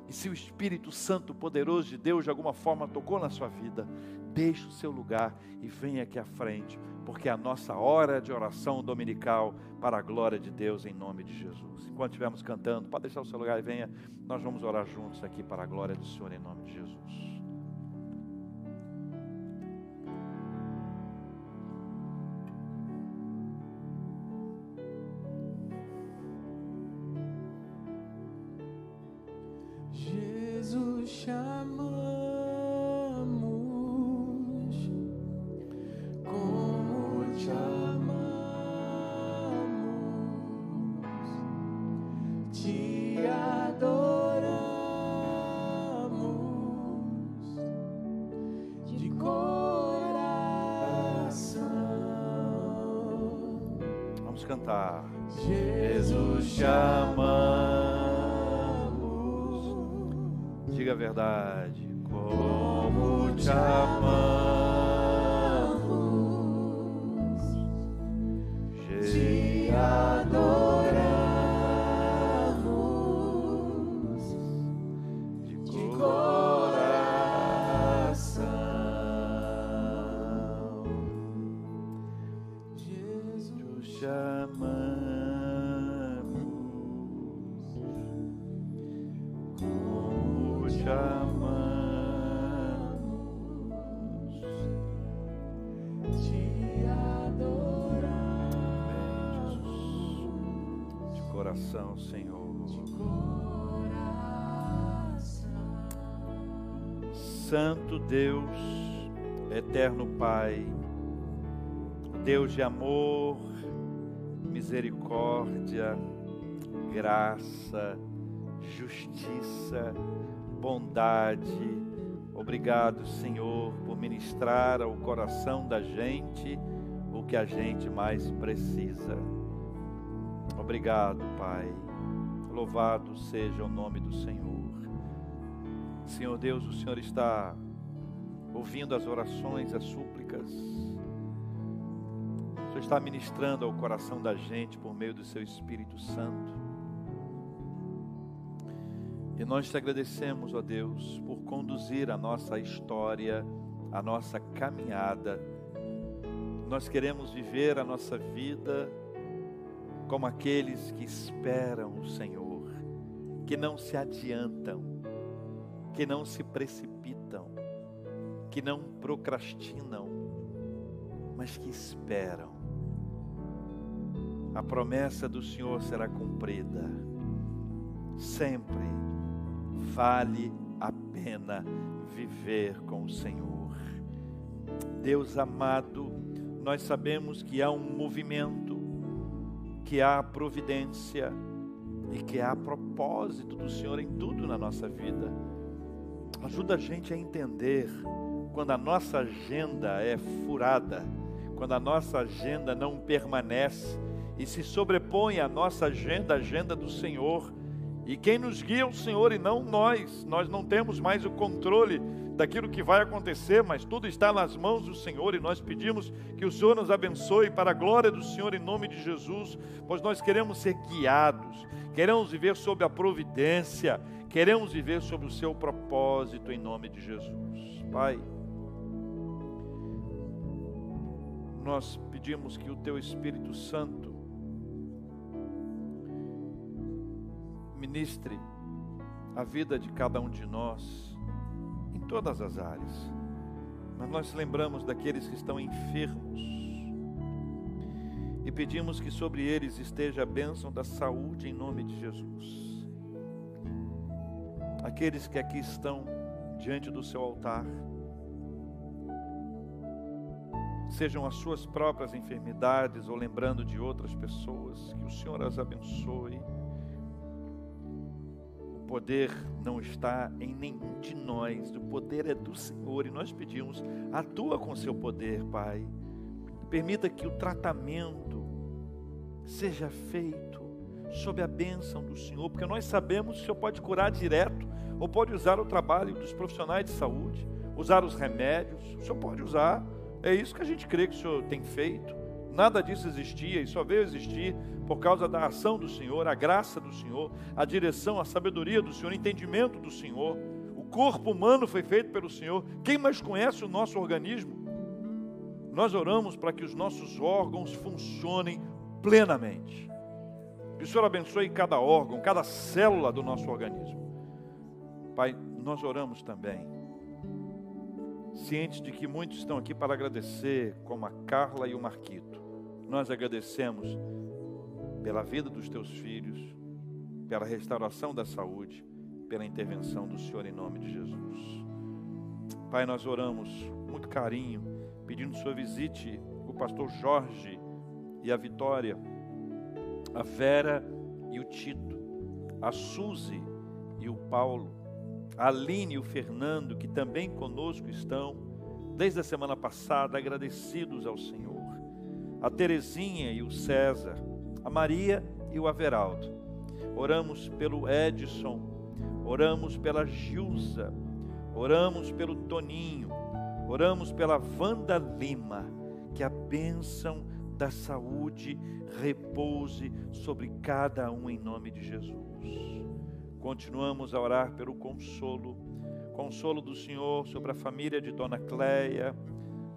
E se o Espírito Santo poderoso de Deus de alguma forma tocou na sua vida, deixe o seu lugar e venha aqui à frente, porque é a nossa hora de oração dominical para a glória de Deus em nome de Jesus. Enquanto estivermos cantando, pode deixar o seu lugar e venha, nós vamos orar juntos aqui para a glória do Senhor em nome de Jesus. Jesus chamou. Cantar. Jesus te amamos. Diga a verdade. Como te amamos. Deus de amor, misericórdia, graça, justiça, bondade. Obrigado, Senhor, por ministrar ao coração da gente o que a gente mais precisa. Obrigado, Pai. Louvado seja o nome do Senhor. Senhor Deus, o Senhor está ouvindo as orações, as súplicas. Senhor está ministrando ao coração da gente por meio do seu Espírito Santo. E nós te agradecemos, ó Deus, por conduzir a nossa história, a nossa caminhada. Nós queremos viver a nossa vida como aqueles que esperam o Senhor, que não se adiantam, que não se precipitam, que não procrastinam, mas que esperam. A promessa do Senhor será cumprida. Sempre vale a pena viver com o Senhor. Deus amado, nós sabemos que há um movimento, que há providência e que há propósito do Senhor em tudo na nossa vida. Ajuda a gente a entender quando a nossa agenda é furada, quando a nossa agenda não permanece e se sobrepõe à nossa agenda, a agenda do Senhor. E quem nos guia é o Senhor e não nós. Nós não temos mais o controle daquilo que vai acontecer, mas tudo está nas mãos do Senhor e nós pedimos que o Senhor nos abençoe para a glória do Senhor em nome de Jesus, pois nós queremos ser guiados, queremos viver sob a providência, queremos viver sob o seu propósito em nome de Jesus. Pai, nós pedimos que o teu Espírito Santo ministre a vida de cada um de nós em todas as áreas. Mas nós lembramos daqueles que estão enfermos e pedimos que sobre eles esteja a bênção da saúde em nome de Jesus. Aqueles que aqui estão diante do seu altar, sejam as suas próprias enfermidades ou lembrando de outras pessoas, que o Senhor as abençoe poder não está em nenhum de nós, o poder é do Senhor e nós pedimos, atua com seu poder, Pai. Permita que o tratamento seja feito sob a bênção do Senhor, porque nós sabemos que o Senhor pode curar direto ou pode usar o trabalho dos profissionais de saúde, usar os remédios, o Senhor pode usar. É isso que a gente crê que o Senhor tem feito. Nada disso existia e só veio existir por causa da ação do Senhor, a graça do Senhor, a direção, a sabedoria do Senhor, o entendimento do Senhor. O corpo humano foi feito pelo Senhor. Quem mais conhece o nosso organismo? Nós oramos para que os nossos órgãos funcionem plenamente. Que o Senhor abençoe cada órgão, cada célula do nosso organismo. Pai, nós oramos também, cientes de que muitos estão aqui para agradecer, como a Carla e o Marquito. Nós agradecemos pela vida dos teus filhos, pela restauração da saúde, pela intervenção do Senhor em nome de Jesus. Pai, nós oramos muito carinho, pedindo Senhor visite o pastor Jorge e a Vitória, a Vera e o Tito, a Suzy e o Paulo, a Aline e o Fernando, que também conosco estão, desde a semana passada, agradecidos ao Senhor, a Terezinha e o César, a Maria e o Averaldo. Oramos pelo Edson, oramos pela Gilza, oramos pelo Toninho, oramos pela Wanda Lima, que a bênção da saúde repouse sobre cada um em nome de Jesus. Continuamos a orar pelo consolo, consolo do Senhor sobre a família de Dona Cleia,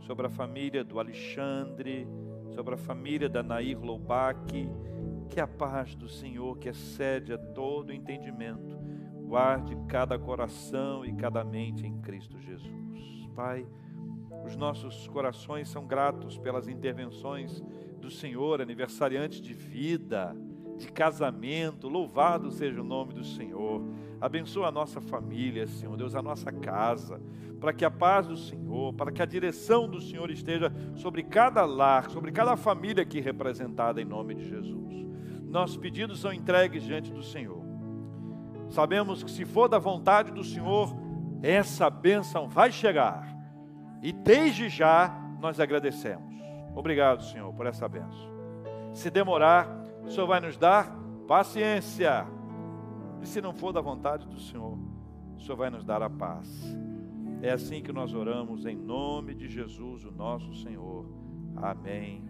sobre a família do Alexandre, sobre a família da Nair Loubach, que a paz do Senhor, que excede a todo entendimento, guarde cada coração e cada mente em Cristo Jesus. Pai, os nossos corações são gratos pelas intervenções do Senhor, aniversariante de vida, de casamento, louvado seja o nome do Senhor. Abençoa a nossa família, Senhor Deus, a nossa casa, para que a paz do Senhor, para que a direção do Senhor esteja sobre cada lar, sobre cada família aqui representada em nome de Jesus. Nossos pedidos são entregues diante do Senhor. Sabemos que se for da vontade do Senhor, essa bênção vai chegar. E desde já nós agradecemos. Obrigado, Senhor, por essa bênção. Se demorar, o Senhor vai nos dar paciência. E se não for da vontade do Senhor, o Senhor vai nos dar a paz. É assim que nós oramos em nome de Jesus, o nosso Senhor. Amém.